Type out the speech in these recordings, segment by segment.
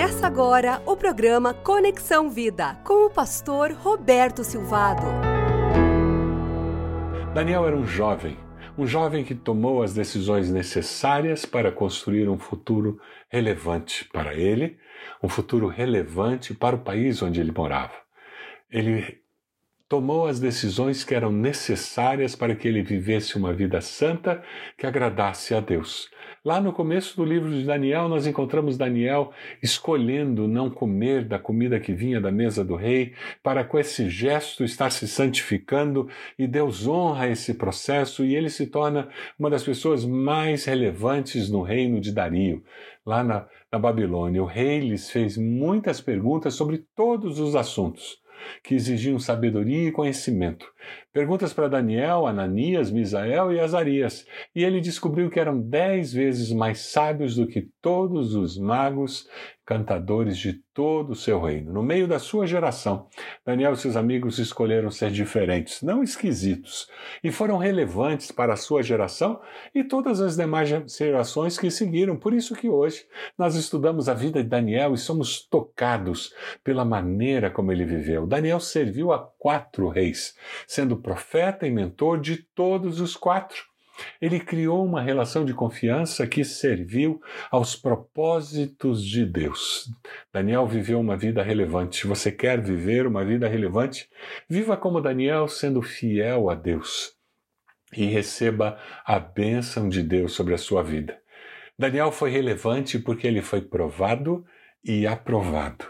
Começa agora o programa Conexão Vida com o pastor Roberto Silvado. Daniel era um jovem, um jovem que tomou as decisões necessárias para construir um futuro relevante para ele, um futuro relevante para o país onde ele morava. Ele tomou as decisões que eram necessárias para que ele vivesse uma vida santa que agradasse a Deus. Lá no começo do livro de Daniel, nós encontramos Daniel escolhendo não comer da comida que vinha da mesa do rei, para com esse gesto estar se santificando, e Deus honra esse processo e ele se torna uma das pessoas mais relevantes no reino de Dario. Lá na, na Babilônia, o rei lhes fez muitas perguntas sobre todos os assuntos que exigiam sabedoria e conhecimento. Perguntas para Daniel, Ananias, Misael e Azarias, e ele descobriu que eram dez vezes mais sábios do que todos os magos cantadores de todo o seu reino. No meio da sua geração, Daniel e seus amigos escolheram ser diferentes, não esquisitos, e foram relevantes para a sua geração e todas as demais gerações que seguiram. Por isso que hoje nós estudamos a vida de Daniel e somos tocados pela maneira como ele viveu. Daniel serviu a quatro reis, sendo profeta e mentor de todos os quatro. Ele criou uma relação de confiança que serviu aos propósitos de Deus. Daniel viveu uma vida relevante. Você quer viver uma vida relevante? Viva como Daniel, sendo fiel a Deus e receba a bênção de Deus sobre a sua vida. Daniel foi relevante porque ele foi provado e aprovado.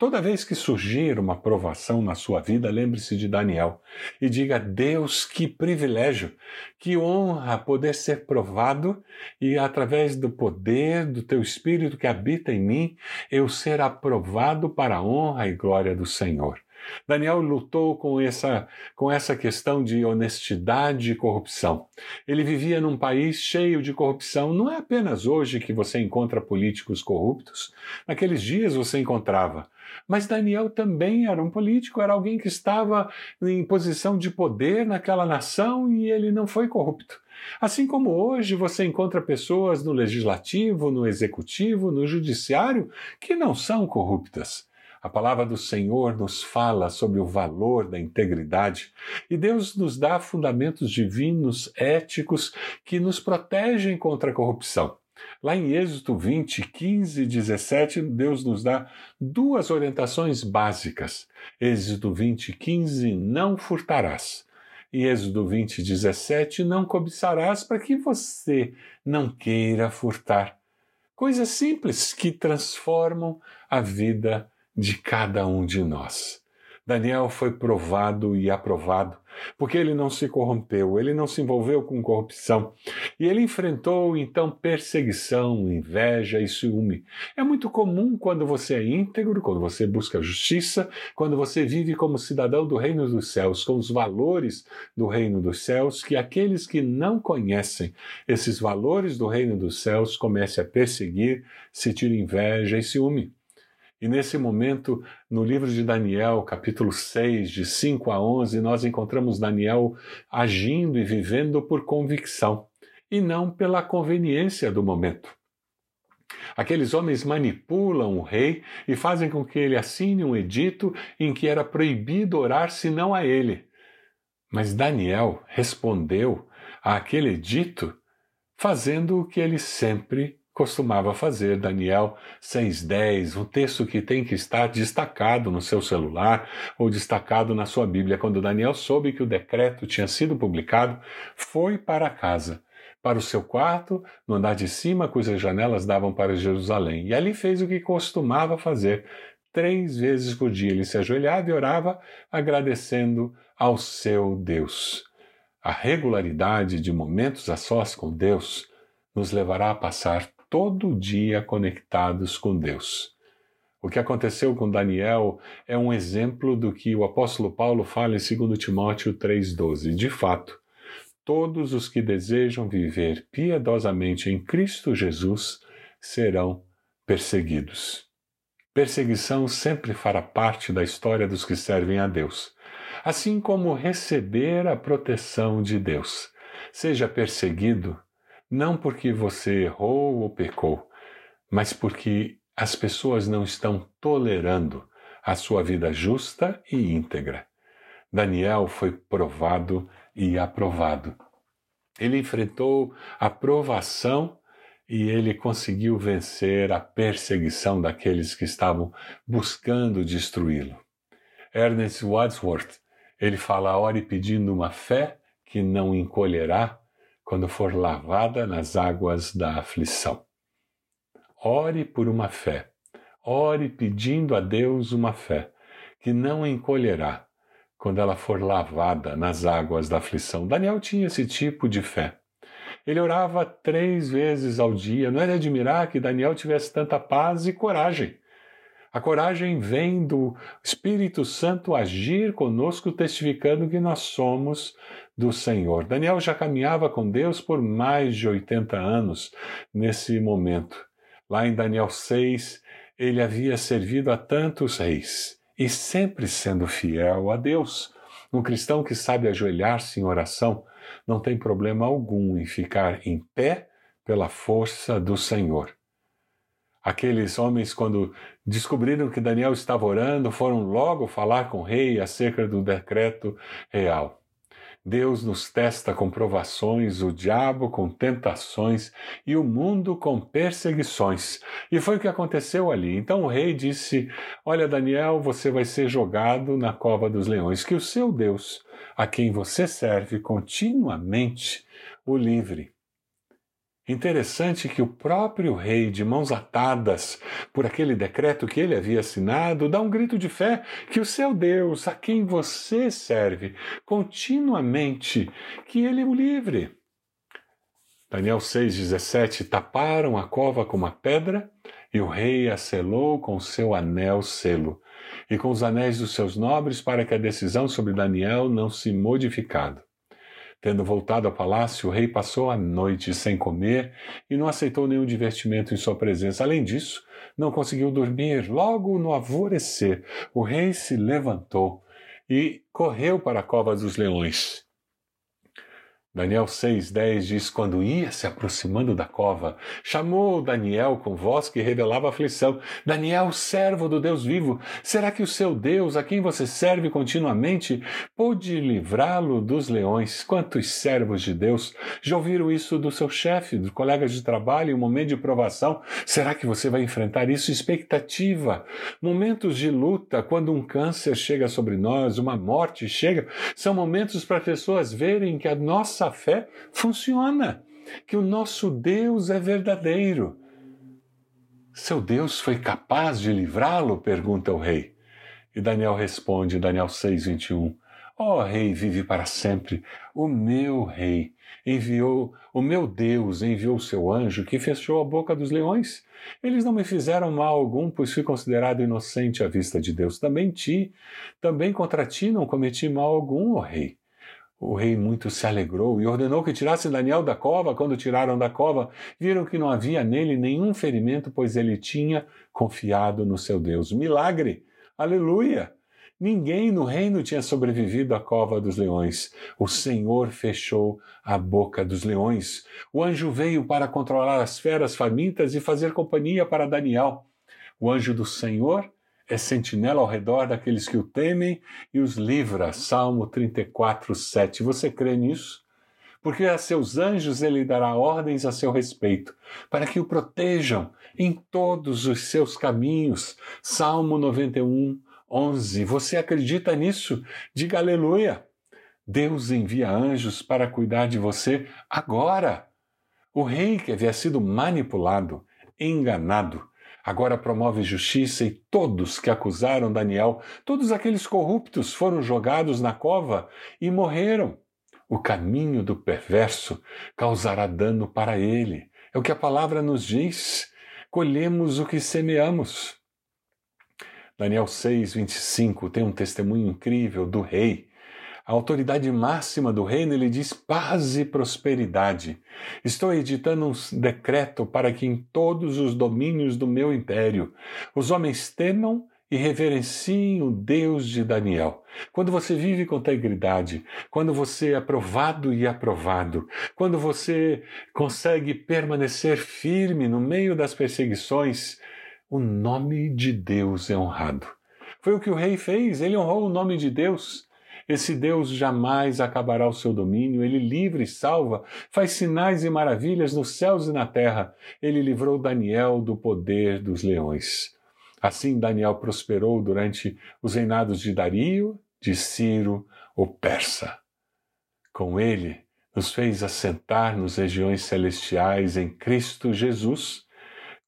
Toda vez que surgir uma provação na sua vida, lembre-se de Daniel e diga: Deus, que privilégio, que honra poder ser provado e, através do poder do teu Espírito que habita em mim, eu ser aprovado para a honra e glória do Senhor. Daniel lutou com essa, com essa questão de honestidade e corrupção. Ele vivia num país cheio de corrupção. Não é apenas hoje que você encontra políticos corruptos. Naqueles dias você encontrava. Mas Daniel também era um político, era alguém que estava em posição de poder naquela nação e ele não foi corrupto. Assim como hoje você encontra pessoas no legislativo, no executivo, no judiciário que não são corruptas. A palavra do Senhor nos fala sobre o valor da integridade e Deus nos dá fundamentos divinos, éticos, que nos protegem contra a corrupção. Lá em Êxodo 20, 15 e 17, Deus nos dá duas orientações básicas. Êxodo 20, 15, não furtarás. E Êxodo 20, 17, não cobiçarás para que você não queira furtar. Coisas simples que transformam a vida de cada um de nós. Daniel foi provado e aprovado, porque ele não se corrompeu, ele não se envolveu com corrupção, e ele enfrentou então perseguição, inveja e ciúme. É muito comum quando você é íntegro, quando você busca justiça, quando você vive como cidadão do reino dos céus, com os valores do reino dos céus, que aqueles que não conhecem esses valores do reino dos céus comecem a perseguir, sentir inveja e ciúme. E nesse momento, no livro de Daniel, capítulo 6, de 5 a 11, nós encontramos Daniel agindo e vivendo por convicção e não pela conveniência do momento. Aqueles homens manipulam o rei e fazem com que ele assine um edito em que era proibido orar senão a ele. Mas Daniel respondeu àquele edito fazendo o que ele sempre costumava fazer, Daniel 6,10, um texto que tem que estar destacado no seu celular ou destacado na sua Bíblia. Quando Daniel soube que o decreto tinha sido publicado, foi para casa, para o seu quarto, no andar de cima, cujas janelas davam para Jerusalém. E ali fez o que costumava fazer. Três vezes por dia ele se ajoelhava e orava, agradecendo ao seu Deus. A regularidade de momentos a sós com Deus nos levará a passar todo dia conectados com Deus. O que aconteceu com Daniel é um exemplo do que o apóstolo Paulo fala em 2 Timóteo 3,12. De fato, todos os que desejam viver piedosamente em Cristo Jesus serão perseguidos. Perseguição sempre fará parte da história dos que servem a Deus, assim como receber a proteção de Deus. Seja perseguido não porque você errou ou pecou, mas porque as pessoas não estão tolerando a sua vida justa e íntegra. Daniel foi provado e aprovado. Ele enfrentou a provação e ele conseguiu vencer a perseguição daqueles que estavam buscando destruí-lo. Ernest Wadsworth, ele fala: ore pedindo uma fé que não encolherá quando for lavada nas águas da aflição. Ore por uma fé, ore pedindo a Deus uma fé que não encolherá quando ela for lavada nas águas da aflição. Daniel tinha esse tipo de fé. Ele orava três vezes ao dia. Não é de admirar que Daniel tivesse tanta paz e coragem. A coragem vem do Espírito Santo agir conosco, testificando que nós somos do Senhor. Daniel já caminhava com Deus por mais de 80 anos nesse momento. Lá em Daniel 6, ele havia servido a tantos reis e sempre sendo fiel a Deus. Um cristão que sabe ajoelhar-se em oração não tem problema algum em ficar em pé pela força do Senhor. Aqueles homens, quando descobriram que Daniel estava orando, foram logo falar com o rei acerca do decreto real. Deus nos testa com provações, o diabo com tentações e o mundo com perseguições. E foi o que aconteceu ali. Então o rei disse: Olha, Daniel, você vai ser jogado na cova dos leões, que o seu Deus, a quem você serve continuamente, o livre. Interessante que o próprio rei, de mãos atadas por aquele decreto que ele havia assinado, dá um grito de fé que o seu Deus, a quem você serve continuamente, que ele o livre. Daniel 6,17 Taparam a cova com uma pedra e o rei a selou com seu anel selo e com os anéis dos seus nobres para que a decisão sobre Daniel não se modificado. Tendo voltado ao palácio, o rei passou a noite sem comer e não aceitou nenhum divertimento em sua presença. Além disso, não conseguiu dormir. Logo no alvorecer, o rei se levantou e correu para a cova dos leões. Daniel 6,10 diz: Quando ia se aproximando da cova, chamou Daniel com voz que revelava aflição: Daniel, servo do Deus vivo, será que o seu Deus, a quem você serve continuamente, pôde livrá-lo dos leões? Quantos servos de Deus já ouviram isso do seu chefe, dos colegas de trabalho, em um momento de provação? Será que você vai enfrentar isso? Expectativa. Momentos de luta, quando um câncer chega sobre nós, uma morte chega, são momentos para pessoas verem que a nossa nossa fé funciona, que o nosso Deus é verdadeiro. Seu Deus foi capaz de livrá-lo? pergunta o rei. E Daniel responde, Daniel 6, 21. Ó oh, rei, vive para sempre. O meu rei enviou, o meu Deus enviou o seu anjo que fechou a boca dos leões. Eles não me fizeram mal algum, pois fui considerado inocente à vista de Deus. Também ti, também contra ti não cometi mal algum, ó oh, rei. O rei muito se alegrou e ordenou que tirassem Daniel da cova. Quando tiraram da cova, viram que não havia nele nenhum ferimento, pois ele tinha confiado no seu Deus. Milagre! Aleluia! Ninguém no reino tinha sobrevivido à cova dos leões. O Senhor fechou a boca dos leões. O anjo veio para controlar as feras famintas e fazer companhia para Daniel. O anjo do Senhor é sentinela ao redor daqueles que o temem e os livra. Salmo 34, 7. Você crê nisso? Porque a seus anjos ele dará ordens a seu respeito, para que o protejam em todos os seus caminhos. Salmo 91, 11. Você acredita nisso? Diga aleluia. Deus envia anjos para cuidar de você agora. O rei que havia sido manipulado, enganado, agora promove justiça e todos que acusaram Daniel, todos aqueles corruptos foram jogados na cova e morreram. O caminho do perverso causará dano para ele. É o que a palavra nos diz. Colhemos o que semeamos. Daniel 6, 25 tem um testemunho incrível do rei a autoridade máxima do reino, ele diz paz e prosperidade. Estou editando um decreto para que em todos os domínios do meu império os homens temam e reverenciem o Deus de Daniel. Quando você vive com integridade, quando você é aprovado e aprovado, quando você consegue permanecer firme no meio das perseguições, o nome de Deus é honrado. Foi o que o rei fez, ele honrou o nome de Deus. Esse Deus jamais acabará o seu domínio, ele livra e salva, faz sinais e maravilhas nos céus e na terra. Ele livrou Daniel do poder dos leões. Assim, Daniel prosperou durante os reinados de Dario, de Ciro, o persa. Com ele, nos fez assentar nas regiões celestiais em Cristo Jesus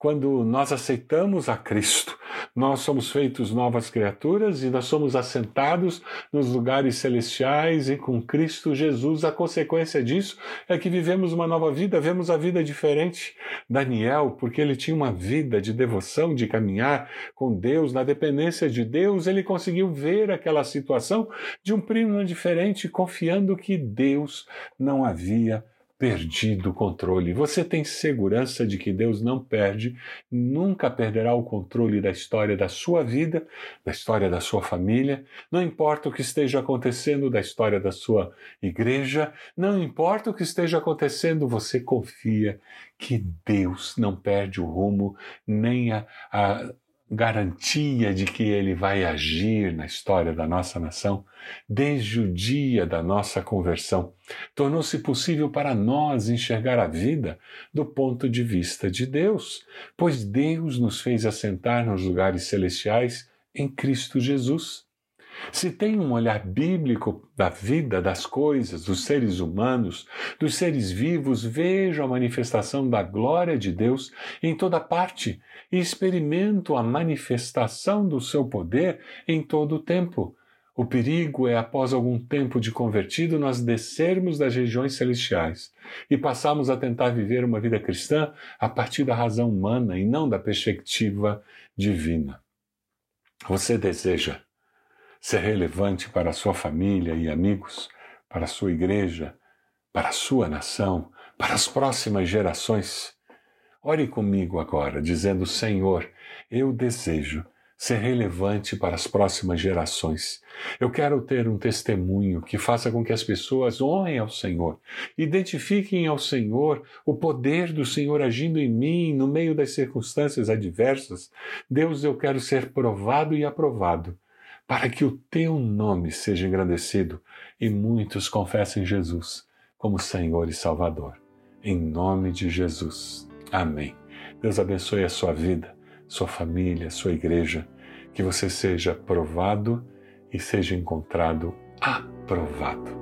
quando nós aceitamos a Cristo, nós somos feitos novas criaturas e nós somos assentados nos lugares celestiais e com Cristo Jesus. A consequência disso é que vivemos uma nova vida, vemos a vida diferente. Daniel, porque ele tinha uma vida de devoção, de caminhar com Deus, na dependência de Deus, ele conseguiu ver aquela situação de um primo diferente, confiando que Deus não havia perdido o controle. Você tem segurança de que Deus não perde, nunca perderá o controle da história da sua vida, da história da sua família, não importa o que esteja acontecendo da história da sua igreja, não importa o que esteja acontecendo, você confia que Deus não perde o rumo, nem a, a garantia de que ele vai agir na história da nossa nação desde o dia da nossa conversão. Tornou-se possível para nós enxergar a vida do ponto de vista de Deus, pois Deus nos fez assentar nos lugares celestiais em Cristo Jesus. Se tem um olhar bíblico da vida, das coisas, dos seres humanos, dos seres vivos, vejo a manifestação da glória de Deus em toda parte e experimento a manifestação do seu poder em todo o tempo. O perigo é, após algum tempo de convertido, nós descermos das regiões celestiais e passarmos a tentar viver uma vida cristã a partir da razão humana e não da perspectiva divina. Você deseja ser relevante para a sua família e amigos, para a sua igreja, para a sua nação, para as próximas gerações. Ore comigo agora, dizendo: Senhor, eu desejo ser relevante para as próximas gerações. Eu quero ter um testemunho que faça com que as pessoas honrem ao Senhor, identifiquem ao Senhor o poder do Senhor agindo em mim no meio das circunstâncias adversas. Deus, eu quero ser provado e aprovado para que o teu nome seja engrandecido e muitos confessem Jesus como Senhor e Salvador. Em nome de Jesus. Amém. Deus abençoe a sua vida, sua família, sua igreja, que você seja provado e seja encontrado aprovado.